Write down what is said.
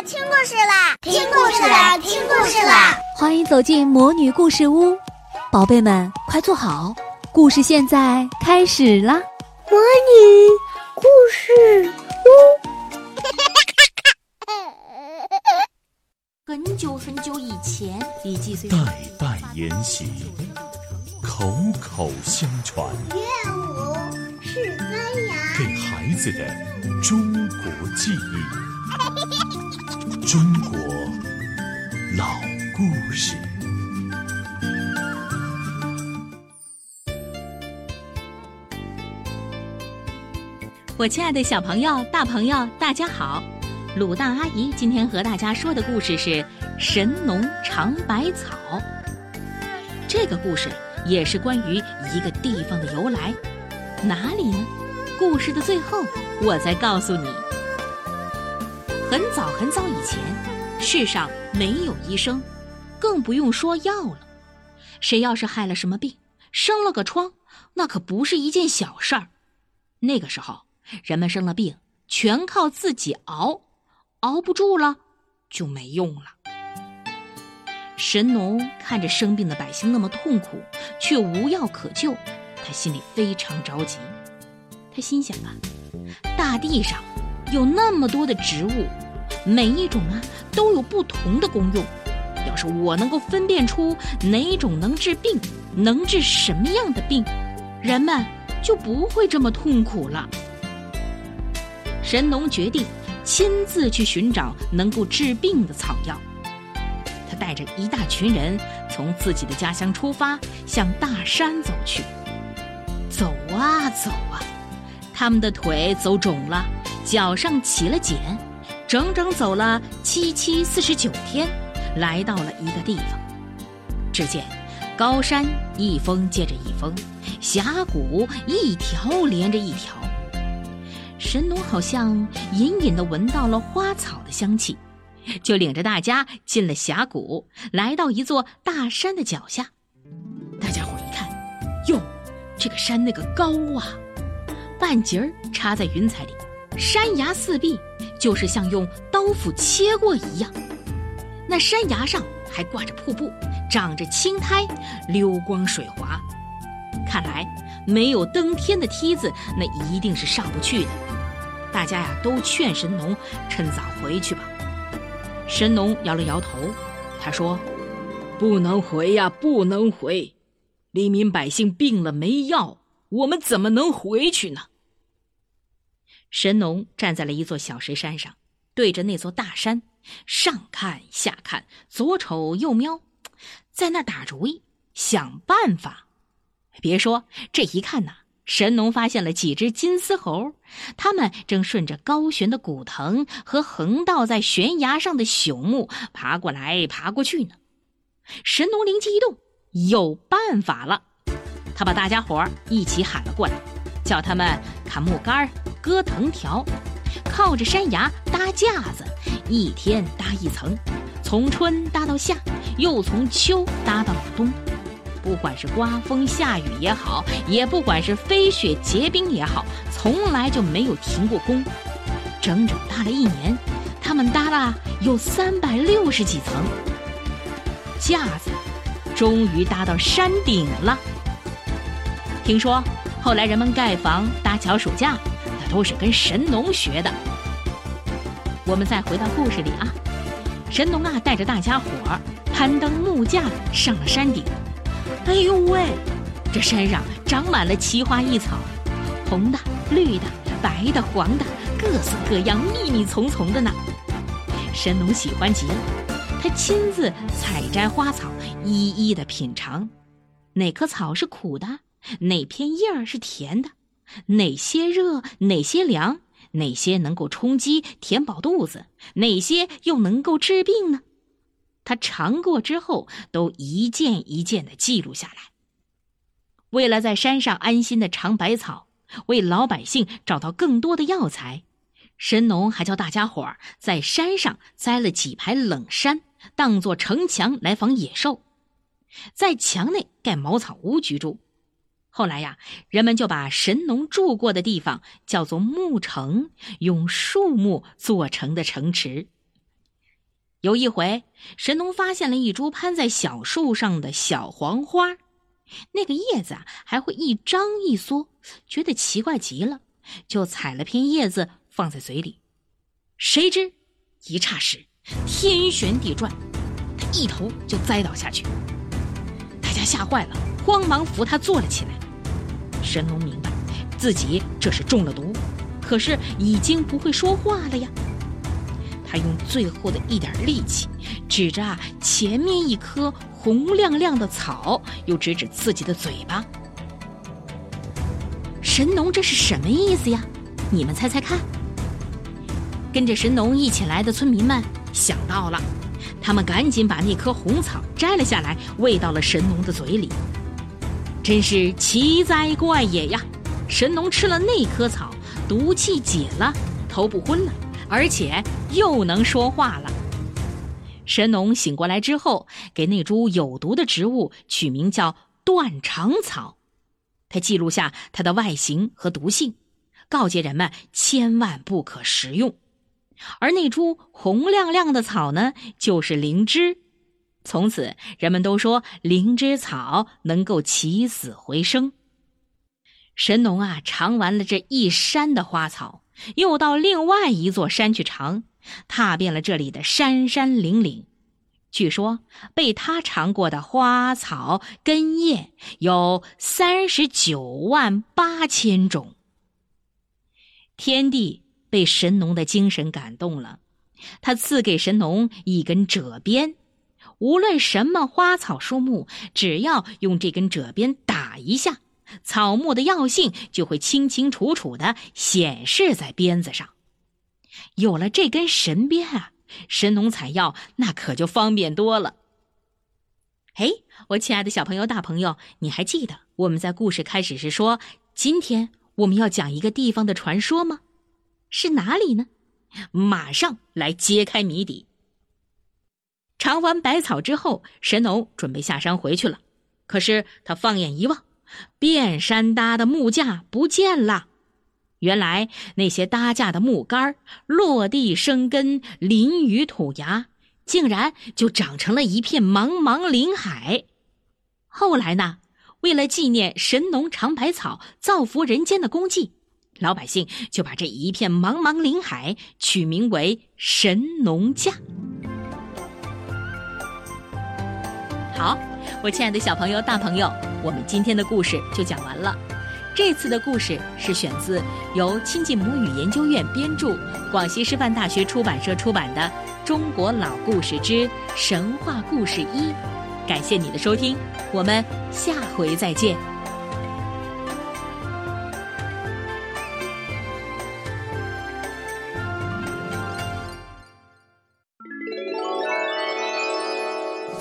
啦，听故事啦，听故事啦，听故事啦！欢迎走进魔女故事屋，宝贝们快坐好，故事现在开始啦！魔女故事屋。很久很久以前，李继岁代代沿袭，口口相传，乐舞是发芽，给孩子的中国记忆，中国老故事。我亲爱的小朋友、大朋友，大家好！鲁大阿姨今天和大家说的故事是《神农尝百草》。这个故事也是关于一个地方的由来，哪里呢？故事的最后，我再告诉你。很早很早以前，世上没有医生，更不用说药了。谁要是害了什么病，生了个疮，那可不是一件小事儿。那个时候，人们生了病，全靠自己熬，熬不住了就没用了。神农看着生病的百姓那么痛苦，却无药可救，他心里非常着急。他心想啊，大地上有那么多的植物，每一种啊都有不同的功用。要是我能够分辨出哪种能治病，能治什么样的病，人们就不会这么痛苦了。神农决定亲自去寻找能够治病的草药。他带着一大群人从自己的家乡出发，向大山走去。走啊走啊，他们的腿走肿了，脚上起了茧，整整走了七七四十九天，来到了一个地方。只见高山一峰接着一峰，峡谷一条连着一条。神农好像隐隐地闻到了花草的香气，就领着大家进了峡谷，来到一座大山的脚下。大家伙一看，哟，这个山那个高啊，半截儿插在云彩里，山崖四壁就是像用刀斧切过一样。那山崖上还挂着瀑布，长着青苔，溜光水滑。看来没有登天的梯子，那一定是上不去的。大家呀，都劝神农趁早回去吧。神农摇了摇头，他说：“不能回呀，不能回！黎民百姓病了没药，我们怎么能回去呢？”神农站在了一座小石山上，对着那座大山，上看下看，左瞅右瞄，在那打主意，想办法。别说这一看呐。神农发现了几只金丝猴，他们正顺着高悬的古藤和横倒在悬崖上的朽木爬过来爬过去呢。神农灵机一动，有办法了。他把大家伙一起喊了过来，叫他们砍木杆、割藤条，靠着山崖搭架子，一天搭一层，从春搭到夏，又从秋搭到了冬。不管是刮风下雨也好，也不管是飞雪结冰也好，从来就没有停过工。整整搭了一年，他们搭了有三百六十几层架子，终于搭到山顶了。听说后来人们盖房、搭脚手架，都是跟神农学的。我们再回到故事里啊，神农啊带着大家伙儿攀登木架上了山顶。哎呦喂，这山上长满了奇花异草，红的、绿的、白的、黄的，各色各样，密密丛丛的呢。神农喜欢极了，他亲自采摘花草，一一的品尝，哪棵草是苦的，哪片叶儿是甜的，哪些热，哪些凉，哪些能够充饥填饱肚子，哪些又能够治病呢？他尝过之后，都一件一件的记录下来。为了在山上安心的尝百草，为老百姓找到更多的药材，神农还叫大家伙儿在山上栽了几排冷杉，当做城墙来防野兽，在墙内盖茅草屋居住。后来呀，人们就把神农住过的地方叫做牧城，用树木做成的城池。有一回，神农发现了一株攀在小树上的小黄花，那个叶子啊还会一张一缩，觉得奇怪极了，就采了片叶子放在嘴里。谁知一霎时，天旋地转，他一头就栽倒下去。大家吓坏了，慌忙扶他坐了起来。神农明白自己这是中了毒，可是已经不会说话了呀。他用最后的一点力气，指着前面一棵红亮亮的草，又指指自己的嘴巴。神农这是什么意思呀？你们猜猜看。跟着神农一起来的村民们想到了，他们赶紧把那棵红草摘了下来，喂到了神农的嘴里。真是奇哉怪也呀！神农吃了那棵草，毒气解了，头不昏了。而且又能说话了。神农醒过来之后，给那株有毒的植物取名叫断肠草。他记录下它的外形和毒性，告诫人们千万不可食用。而那株红亮亮的草呢，就是灵芝。从此，人们都说灵芝草能够起死回生。神农啊，尝完了这一山的花草。又到另外一座山去尝，踏遍了这里的山山岭岭。据说被他尝过的花草根叶有三十九万八千种。天帝被神农的精神感动了，他赐给神农一根褶鞭，无论什么花草树木，只要用这根褶鞭打一下。草木的药性就会清清楚楚的显示在鞭子上。有了这根神鞭啊，神农采药那可就方便多了。哎，我亲爱的小朋友、大朋友，你还记得我们在故事开始时说，今天我们要讲一个地方的传说吗？是哪里呢？马上来揭开谜底。尝完百草之后，神农准备下山回去了，可是他放眼一望。遍山搭的木架不见了，原来那些搭架的木杆落地生根，淋雨吐芽，竟然就长成了一片茫茫林海。后来呢，为了纪念神农尝百草、造福人间的功绩，老百姓就把这一片茫茫林海取名为神农架。好。我亲爱的小朋友、大朋友，我们今天的故事就讲完了。这次的故事是选自由亲近母语研究院编著、广西师范大学出版社出版的《中国老故事之神话故事一》。感谢你的收听，我们下回再见。